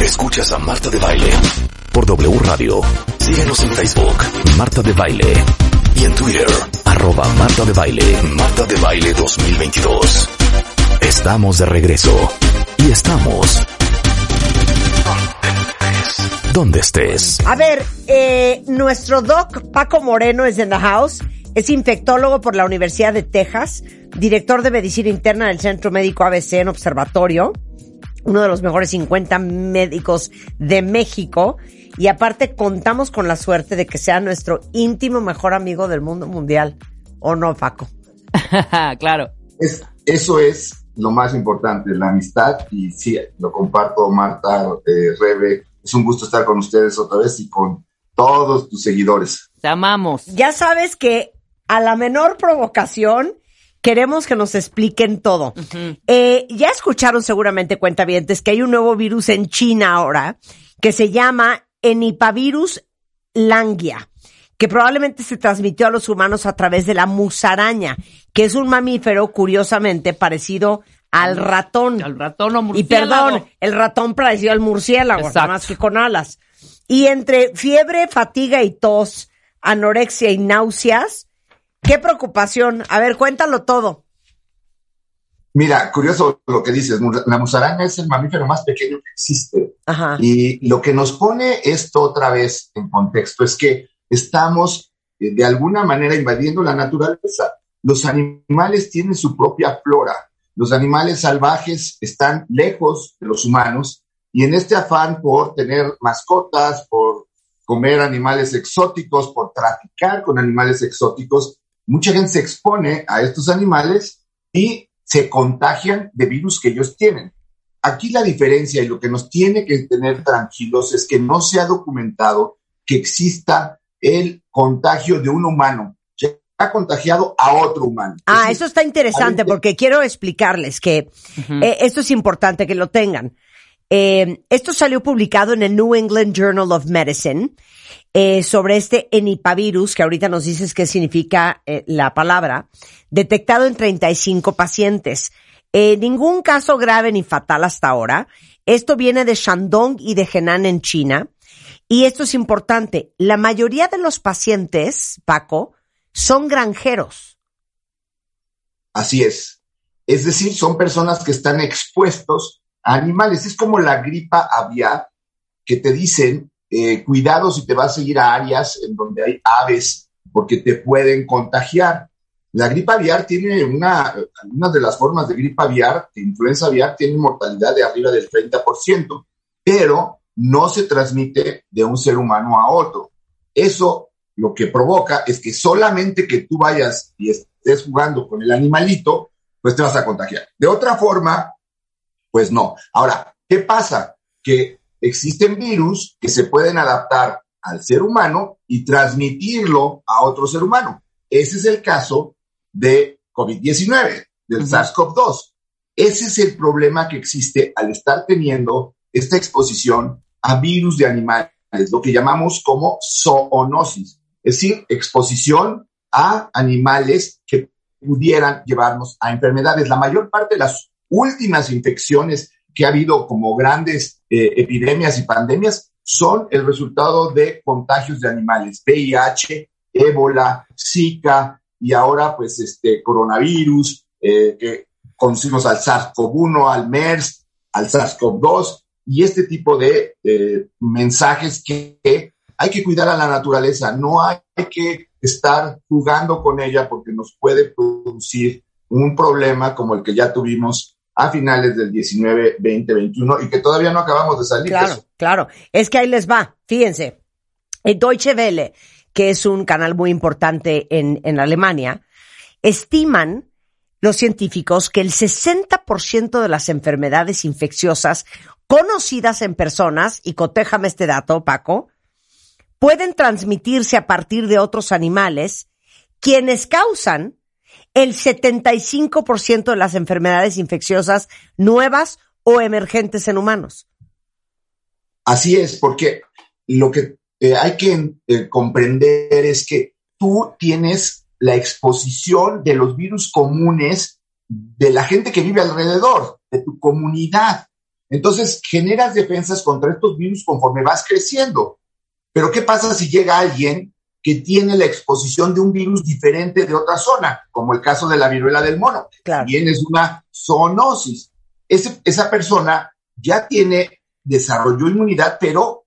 Escuchas a Marta de Baile por W Radio. Síguenos en Facebook, Marta de Baile. Y en Twitter, arroba Marta de Baile, Marta de Baile 2022. Estamos de regreso. Y estamos... Donde estés. A ver, eh, nuestro doc Paco Moreno es en the house. Es infectólogo por la Universidad de Texas, director de medicina interna del Centro Médico ABC en Observatorio, uno de los mejores 50 médicos de México. Y aparte contamos con la suerte de que sea nuestro íntimo mejor amigo del mundo mundial. ¿O no, Paco? claro. Es, eso es lo más importante, la amistad. Y sí, lo comparto, Marta, eh, Rebe. Es un gusto estar con ustedes otra vez y con todos tus seguidores. Te amamos. Ya sabes que a la menor provocación queremos que nos expliquen todo. Eh, ya escucharon seguramente, cuentavientes, que hay un nuevo virus en China ahora que se llama Enipavirus langia, que probablemente se transmitió a los humanos a través de la musaraña, que es un mamífero curiosamente parecido al ratón. Al ratón o Y murciélago. perdón, el ratón parecido al murciélago, Exacto. nada más que con alas. Y entre fiebre, fatiga y tos, anorexia y náuseas, qué preocupación. A ver, cuéntalo todo. Mira, curioso lo que dices. La musaraña es el mamífero más pequeño que existe. Ajá. Y lo que nos pone esto otra vez en contexto es que estamos eh, de alguna manera invadiendo la naturaleza. Los animales tienen su propia flora. Los animales salvajes están lejos de los humanos y en este afán por tener mascotas, por comer animales exóticos, por traficar con animales exóticos, mucha gente se expone a estos animales y se contagian de virus que ellos tienen. Aquí la diferencia y lo que nos tiene que tener tranquilos es que no se ha documentado que exista el contagio de un humano que ha contagiado a otro humano. Ah, Es eso está interesante porque quiero explicarles que eh, esto es importante que lo tengan. Eh, esto salió publicado en el New England Journal of Medicine eh, sobre este enipavirus, que ahorita nos dices qué significa eh, la palabra, detectado en 35 pacientes. Eh, ningún caso grave ni fatal hasta ahora. Esto viene de Shandong y de Henan en China. Y esto es importante. La mayoría de los pacientes, Paco, son granjeros. Así es. Es decir, son personas que están expuestos a animales. Es como la gripa aviar, que te dicen, eh, cuidado si te vas a ir a áreas en donde hay aves, porque te pueden contagiar. La gripa aviar tiene una, algunas de las formas de gripa aviar, de influenza aviar, tienen mortalidad de arriba del 30%, pero no se transmite de un ser humano a otro. Eso lo que provoca es que solamente que tú vayas y estés jugando con el animalito, pues te vas a contagiar. De otra forma, pues no. Ahora, ¿qué pasa? Que existen virus que se pueden adaptar al ser humano y transmitirlo a otro ser humano. Ese es el caso de COVID-19, del SARS-CoV-2. Ese es el problema que existe al estar teniendo esta exposición a virus de animales, lo que llamamos como zoonosis, es decir, exposición a animales que pudieran llevarnos a enfermedades. La mayor parte de las últimas infecciones que ha habido como grandes eh, epidemias y pandemias son el resultado de contagios de animales, VIH, ébola, Zika y ahora pues este coronavirus, eh, que conocimos al SARS-CoV-1, al MERS, al SARS-CoV-2 y este tipo de eh, mensajes que, que hay que cuidar a la naturaleza, no hay que estar jugando con ella porque nos puede producir un problema como el que ya tuvimos a finales del 19, 20, 21 y que todavía no acabamos de salir de Claro, eso. claro. Es que ahí les va. Fíjense. El Deutsche Welle, que es un canal muy importante en, en Alemania, estiman los científicos que el 60% de las enfermedades infecciosas conocidas en personas, y cotéjame este dato, Paco, pueden transmitirse a partir de otros animales, quienes causan el 75% de las enfermedades infecciosas nuevas o emergentes en humanos. Así es, porque lo que eh, hay que eh, comprender es que tú tienes la exposición de los virus comunes de la gente que vive alrededor, de tu comunidad. Entonces, generas defensas contra estos virus conforme vas creciendo. Pero ¿qué pasa si llega alguien que tiene la exposición de un virus diferente de otra zona, como el caso de la viruela del mono? Claro. También es una zoonosis. esa persona ya tiene, desarrolló inmunidad, pero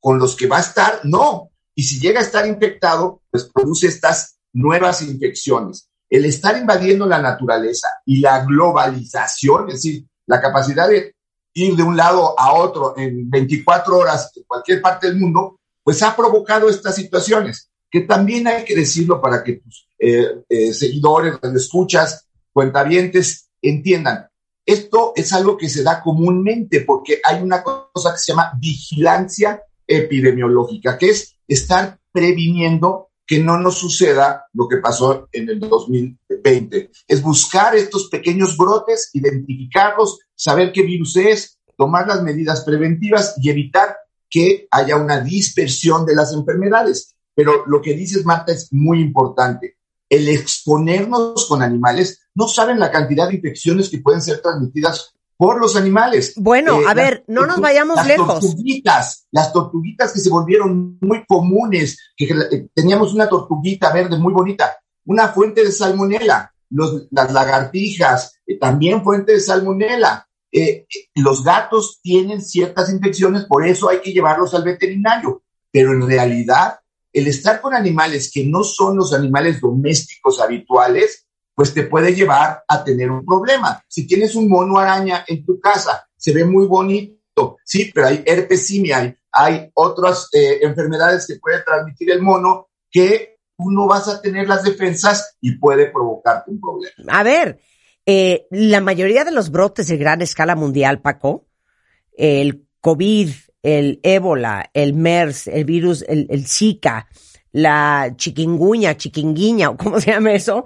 con los que va a estar, no. Y si llega a estar infectado, pues produce estas nuevas infecciones. El estar invadiendo la naturaleza y la globalización, es decir, la capacidad de ir de un lado a otro en 24 horas en cualquier parte del mundo, pues ha provocado estas situaciones, que también hay que decirlo para que tus eh, eh, seguidores, escuchas, cuentavientes entiendan. Esto es algo que se da comúnmente porque hay una cosa que se llama vigilancia epidemiológica, que es estar previniendo que no nos suceda lo que pasó en el 2020. Es buscar estos pequeños brotes, identificarlos, saber qué virus es, tomar las medidas preventivas y evitar que haya una dispersión de las enfermedades. Pero lo que dices, Marta, es muy importante. El exponernos con animales, no saben la cantidad de infecciones que pueden ser transmitidas por los animales. Bueno, eh, a ver, no nos vayamos las lejos. Tortuguitas, las tortuguitas que se volvieron muy comunes, que eh, teníamos una tortuguita verde muy bonita, una fuente de salmonela, las lagartijas, eh, también fuente de salmonela. los gatos tienen ciertas infecciones, por eso hay que llevarlos al veterinario. Pero en realidad, el estar con animales que no son los animales domésticos habituales, pues te puede llevar a tener un problema. Si tienes un mono araña en tu casa, se ve muy bonito, sí, pero hay herpes simia, hay, otras eh, enfermedades que puede transmitir el mono que tú no vas a tener las defensas y puede provocarte un problema. A ver, eh, la mayoría de los brotes de gran escala mundial, Paco, el COVID, el ébola, el MERS, el virus, el, el Zika, la chiquinguña, chiquinguiña, o cómo se llama eso,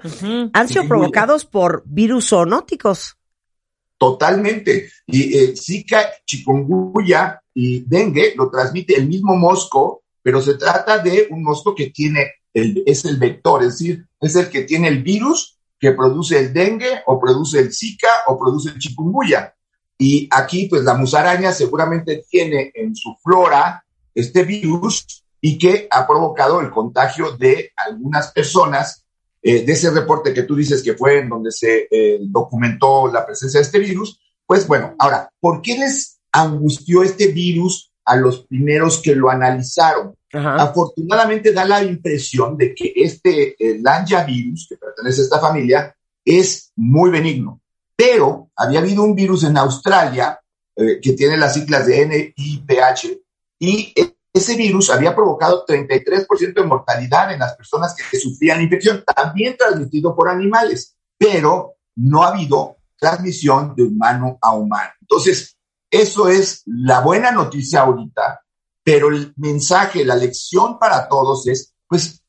han sido provocados por virus zoonóticos. Totalmente. Y eh, Zika, chikungunya y dengue lo transmite el mismo mosco, pero se trata de un mosco que tiene, el, es el vector, es decir, es el que tiene el virus que produce el dengue o produce el Zika o produce el chikungunya. Y aquí, pues la musaraña seguramente tiene en su flora este virus y que ha provocado el contagio de algunas personas. Eh, de ese reporte que tú dices que fue en donde se eh, documentó la presencia de este virus, pues bueno, ahora, ¿por qué les angustió este virus a los primeros que lo analizaron? Afortunadamente da la impresión de que este el virus, que pertenece a esta familia, es muy benigno. Pero había habido un virus en Australia eh, que tiene las siglas de NIPH y ese virus había provocado 33% de mortalidad en las personas que sufrían infección, también transmitido por animales, pero no ha habido transmisión de humano a humano. Entonces, eso es la buena noticia ahorita, pero el mensaje, la lección para todos es, pues,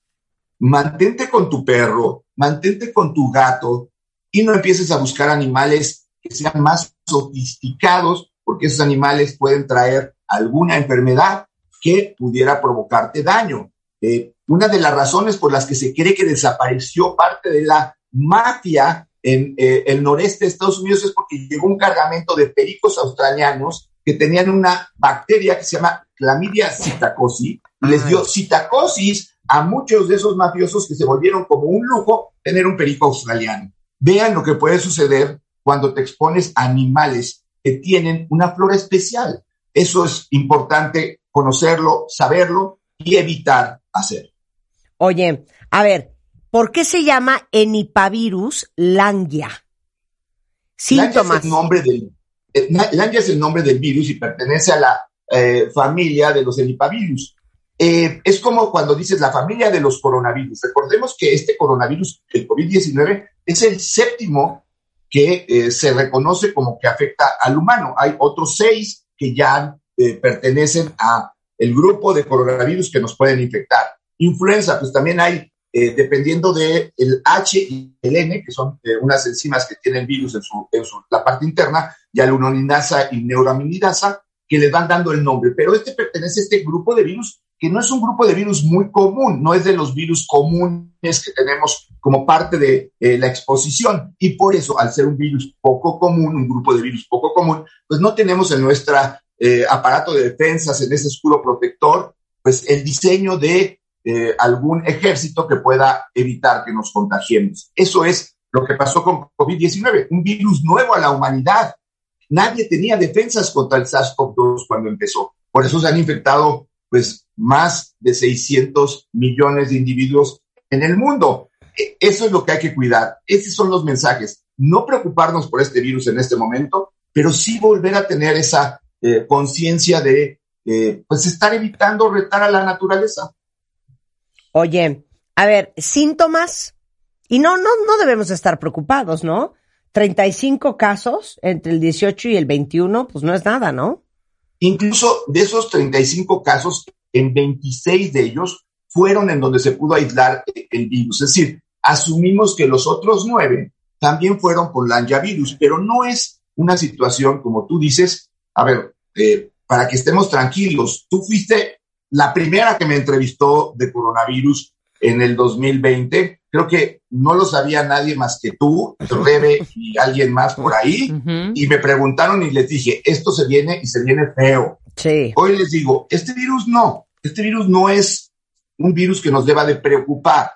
mantente con tu perro, mantente con tu gato y no empieces a buscar animales que sean más sofisticados, porque esos animales pueden traer alguna enfermedad que pudiera provocarte daño. Eh, una de las razones por las que se cree que desapareció parte de la mafia en eh, el noreste de Estados Unidos es porque llegó un cargamento de pericos australianos que tenían una bacteria que se llama Clamidia psittacosis y les dio citacosis a muchos de esos mafiosos que se volvieron como un lujo tener un perico australiano. Vean lo que puede suceder cuando te expones a animales que tienen una flora especial. Eso es importante conocerlo, saberlo y evitar hacer. Oye, a ver, ¿por qué se llama enipavirus langia? Síntomas. Langia es el nombre del, eh, langia es el nombre del virus y pertenece a la eh, familia de los enipavirus. Eh, es como cuando dices la familia de los coronavirus. Recordemos que este coronavirus, el COVID-19, es el séptimo que eh, se reconoce como que afecta al humano. Hay otros seis que ya eh, pertenecen a el grupo de coronavirus que nos pueden infectar. Influenza, pues también hay, dependiendo del el H y el N, que son unas enzimas que tienen virus en, su, en su, la parte interna, y alunoninasa y neuraminidasa, que les van dando el nombre. Pero este pertenece a este grupo de virus que no es un grupo de virus muy común, no es de los virus comunes que tenemos como parte de eh, la exposición. Y por eso, al ser un virus poco común, un grupo de virus poco común, pues no tenemos en nuestro eh, aparato de defensas, en ese escudo protector, pues el diseño de eh, algún ejército que pueda evitar que nos contagiemos. Eso es lo que pasó con COVID-19, un virus nuevo a la humanidad. Nadie tenía defensas contra el SARS-CoV-2 cuando empezó. Por eso se han infectado pues más de 600 millones de individuos en el mundo. E, eso es lo que hay que cuidar. Esos son los mensajes. No preocuparnos por este virus en este momento, pero sí volver a tener esa eh, conciencia de, eh, pues, estar evitando retar a la naturaleza. Oye, a ver, síntomas, y no, no, no debemos estar preocupados, ¿no? 35 casos entre el 18 y el 21, pues no es nada, ¿no? Incluso de esos 35 casos, en 26 de ellos fueron en donde se pudo aislar el virus. Es decir, asumimos que los otros nueve también fueron por virus, pero no es una situación como tú dices. A ver, eh, para que estemos tranquilos, tú fuiste la primera que me entrevistó de coronavirus en el 2020. Creo que no lo sabía nadie más que tú, Rebe y alguien más por ahí. Y me preguntaron y les dije, esto se viene y se viene feo. Sí. Hoy les digo, este virus no, este virus no es un virus que nos deba de preocupar,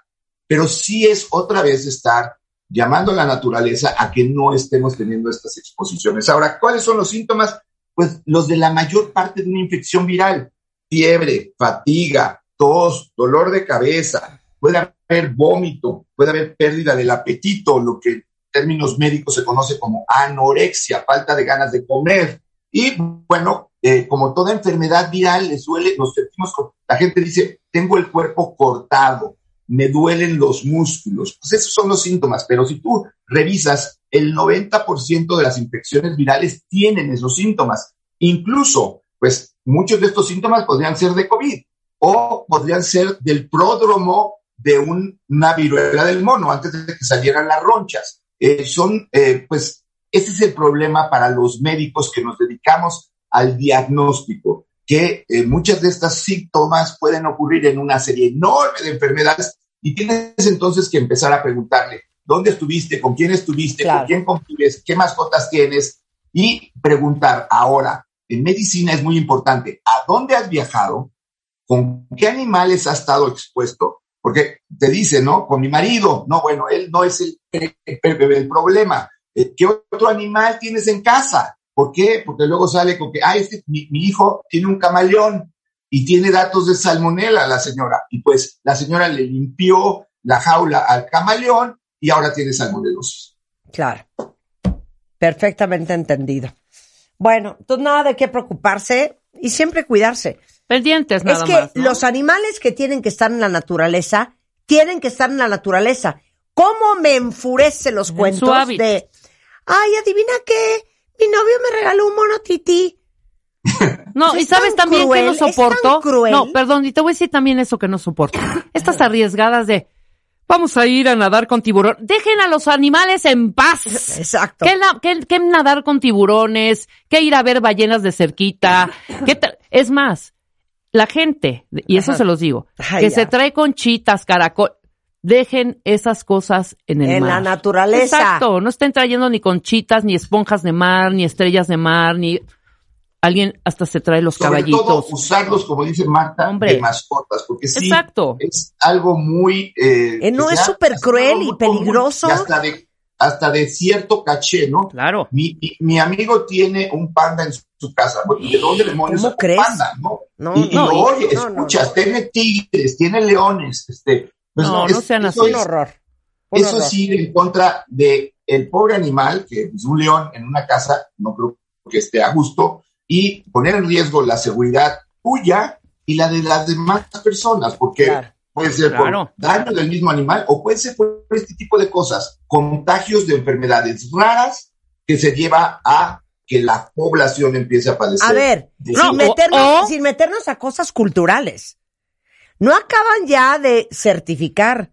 pero sí es otra vez estar llamando a la naturaleza a que no estemos teniendo estas exposiciones. Ahora, ¿cuáles son los síntomas? Pues los de la mayor parte de una infección viral. Fiebre, fatiga, tos, dolor de cabeza, puede haber vómito, puede haber pérdida del apetito, lo que en términos médicos se conoce como anorexia, falta de ganas de comer. Y bueno, eh, como toda enfermedad viral, le suele, nos sentimos, la gente dice, tengo el cuerpo cortado, me duelen los músculos. Pues esos son los síntomas, pero si tú revisas, el 90% de las infecciones virales tienen esos síntomas. Incluso, pues muchos de estos síntomas podrían ser de COVID o podrían ser del pródromo de una viruela del mono antes de que salieran las ronchas. Eh, son, eh, pues, ese es el problema para los médicos que nos dedicamos al diagnóstico, que eh, muchas de estas síntomas pueden ocurrir en una serie enorme de enfermedades y tienes entonces que empezar a preguntarle, ¿dónde estuviste? ¿Con quién estuviste? ¿Con quién convives? ¿Qué mascotas tienes? Y preguntar ahora, en medicina es muy importante, ¿a dónde has viajado? ¿Con qué animales has estado expuesto? Porque te dice, ¿no? Con mi marido. No, bueno, él no es el, problema. Eh, ¿Qué otro animal tienes en casa? ¿Por qué? Porque luego sale con que, ah, este, mi, hijo tiene un camaleón y tiene datos de salmonela la señora. Y pues la señora le limpió la jaula al camaleón y ahora tiene salmonelosis. Claro. Perfectamente entendido. Bueno, entonces nada de qué preocuparse y siempre cuidarse. Pendientes, nada Es que los animales que tienen que estar en la naturaleza, tienen que estar en la naturaleza. ¿Cómo me enfurece los cuentos de, ay, adivina qué, mi novio me regaló un mono tití? No, y sabes también que no soporto. No, perdón, y te voy a decir también eso que no soporto. Estas arriesgadas de vamos a ir a nadar con tiburón. Dejen a los animales en paz. Exacto. ¿Qué, nadar con tiburones? ¿Qué ir a ver ballenas de cerquita? ¿Qué es más, la gente, y eso se los digo, que se trae conchitas, caracol, dejen esas cosas en el mar. En la naturaleza. Exacto, no estén trayendo ni conchitas, ni esponjas de mar, ni estrellas de mar, ni alguien hasta se trae los Sobre caballitos. Todo usarlos, como dice Marta, de mascotas, porque sí, Exacto. es algo muy... Eh, eh no es súper cruel y peligroso. hasta de, hasta de cierto caché, ¿no? Claro. Mi, mi, amigo tiene un panda en su casa. ¿De dónde demonios ¿Cómo crees? panda, no? No, y, no, oye, escuchas, tiene tigres, tiene leones, este... Pues no, no, sean así. Un horror. eso es ir en contra de el pobre animal, que es un león en una casa, no creo que esté a gusto, y poner en riesgo la seguridad tuya y la de las demás personas, porque puede ser por daño del mismo animal o puede ser por este tipo de cosas, contagios de enfermedades raras que se lleva a que la población empiece a padecer. A ver, sin, meternos, sin meternos a cosas culturales. ¿No acaban ya de certificar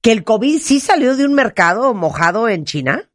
que el COVID sí salió de un mercado mojado en China?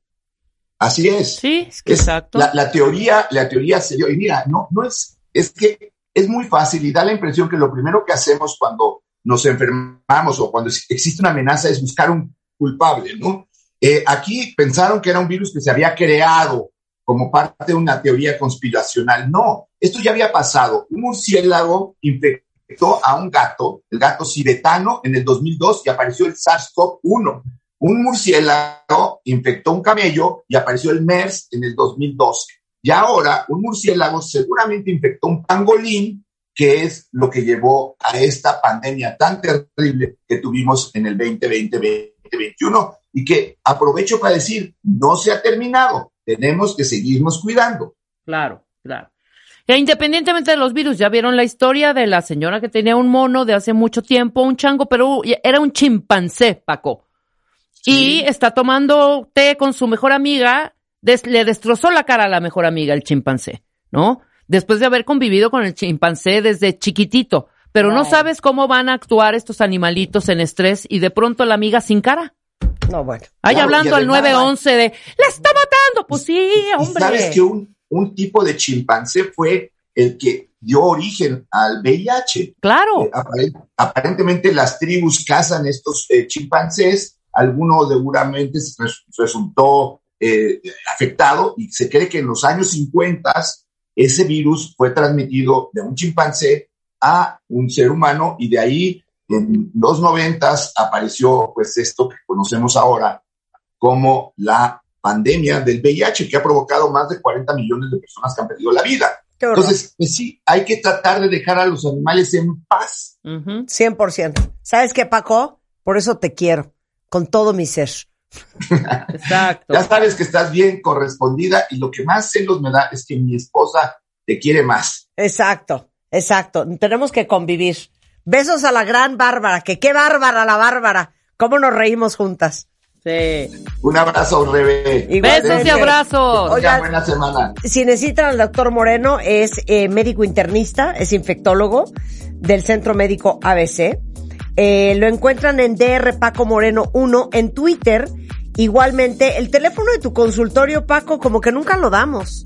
Así es. Sí, exacto. La, teoría, la teoría se dio. Y mira, no, no es, es que es muy fácil y da la impresión que lo primero que hacemos cuando nos enfermamos o cuando existe una amenaza es buscar un culpable, ¿no? Eh, aquí pensaron que era un virus que se había creado como parte de una teoría conspiracional. No, esto ya había pasado. Un murciélago infectó a un gato, el gato sibetano, en el 2002 y apareció el SARS-CoV-1. Un murciélago infectó un camello y apareció el MERS en el 2012. Y ahora un murciélago seguramente infectó un pangolín, que es lo que llevó a esta pandemia tan terrible que tuvimos en el 2020-2021 y que aprovecho para decir, no se ha terminado tenemos que seguirnos cuidando. Claro, claro. E independientemente de los virus, ya vieron la historia de la señora que tenía un mono de hace mucho tiempo, un chango, pero era un chimpancé, Paco. Y está tomando té con su mejor amiga, le destrozó la cara a la mejor amiga, el chimpancé, ¿no? Después de haber convivido con el chimpancé desde chiquitito. Pero no sabes cómo van a actuar estos animalitos en estrés y de pronto la amiga sin cara. No, bueno. Ahí hablando al 911 de, ¡la está matando! Pues sí, hombre. ¿Sabes que un, un tipo de chimpancé fue el que dio origen al VIH? Claro. Eh, aparentemente las tribus cazan estos eh, chimpancés, alguno seguramente resultó eh, afectado y se cree que en los años 50 ese virus fue transmitido de un chimpancé a un ser humano y de ahí en los noventas apareció pues esto que conocemos ahora como la pandemia del VIH que ha provocado más de 40 millones de personas que han perdido la vida. Entonces, pues sí, hay que tratar de dejar a los animales en paz. 100%. ¿Sabes qué, Paco? Por eso te quiero, con todo mi ser. Exacto. ya sabes que estás bien correspondida y lo que más celos me da es que mi esposa te quiere más. Exacto, exacto. Tenemos que convivir. Besos a la gran Bárbara, que qué bárbara la Bárbara. ¿Cómo nos reímos juntas? Sí. Un abrazo, Rebe. Besos y abrazos. Oigan, buena semana. Si necesitan al doctor Moreno, es eh, médico internista, es infectólogo del Centro Médico ABC. Eh, lo encuentran en DR Paco Moreno 1 en Twitter. Igualmente, el teléfono de tu consultorio, Paco, como que nunca lo damos.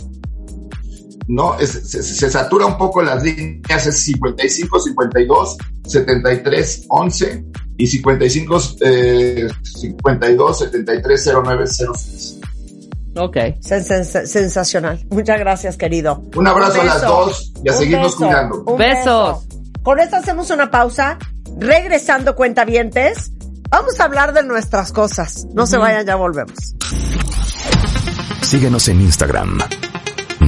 ¿No? se, satura un poco las líneas, es 55, 52, 73, 11 y 55, eh, 52, 73, 09, 06. Ok. sensacional. Muchas gracias, querido. Un abrazo a las dos y a seguirnos cuidando. Besos. Con esto hacemos una pausa. Regresando, cuentavientes, vamos a hablar de nuestras cosas. No se vayan, ya volvemos. Síguenos en Instagram